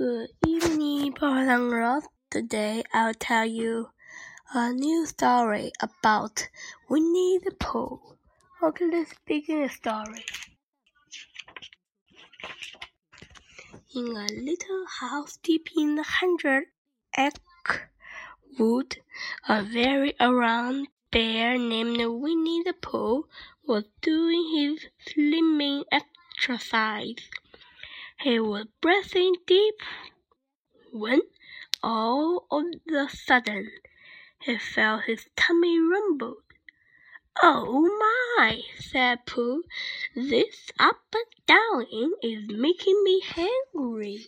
Good evening, girls. Today I'll tell you a new story about Winnie the Pooh. Okay, let's begin the story. In a little house deep in the hundred acre wood, a very round bear named Winnie the Pooh was doing his swimming exercise. He was breathing deep when, all of a sudden, he felt his tummy rumble. Oh my, said Pooh, this up and down is making me hungry.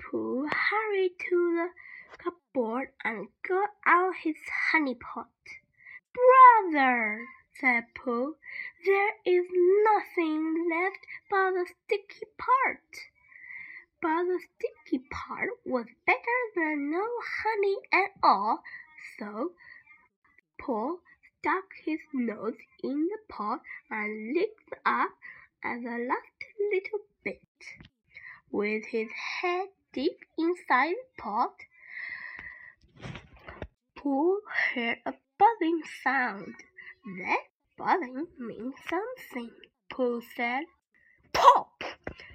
Pooh hurried to the cupboard and got out his honey pot. Brother, said Pooh, there is nothing left but the sticky part. But the sticky part was better than no honey at all, so Pooh stuck his nose in the pot and licked up at the last little bit. With his head deep inside the pot, Pooh heard a buzzing sound. That buzzing means something, Pooh said. Pop!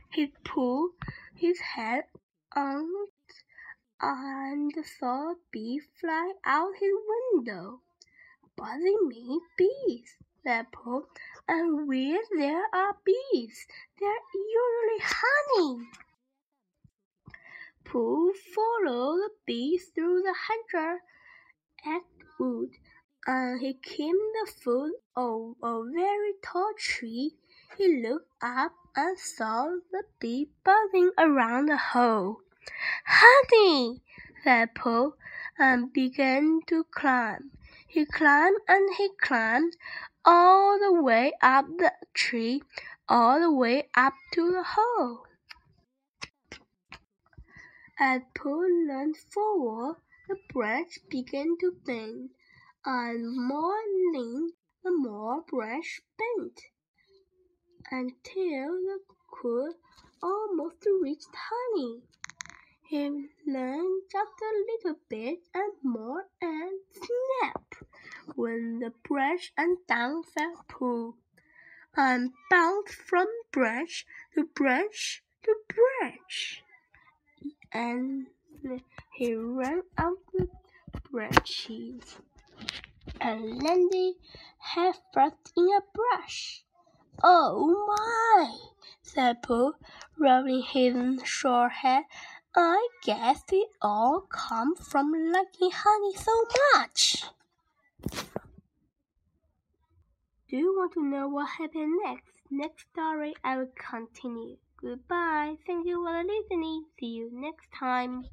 He pulled his head out and saw a bee fly out his window. Buzzing means bees, said Pooh. And where there are bees, there's usually honey. Pooh followed the bee through the hundred acre wood, and he came the foot of a very tall tree. He looked up and saw the bee buzzing around the hole. Honey, said Pooh, and began to climb. He climbed and he climbed all the way up the tree, all the way up to the hole. As Pooh leaned forward, the branch began to bend, and morning the more branch bent, until the could almost reach honey. He leaned just a little bit and more, and snap! when the branch and down fell Pooh, and bounced from branch to branch to branch and he ran up the branches and landed head first in a brush. Oh my, said Pooh, rubbing his short head. I guess it all comes from liking honey so much. Do you want to know what happened next? Next story I will continue. Goodbye. Thank you for listening. See you next time.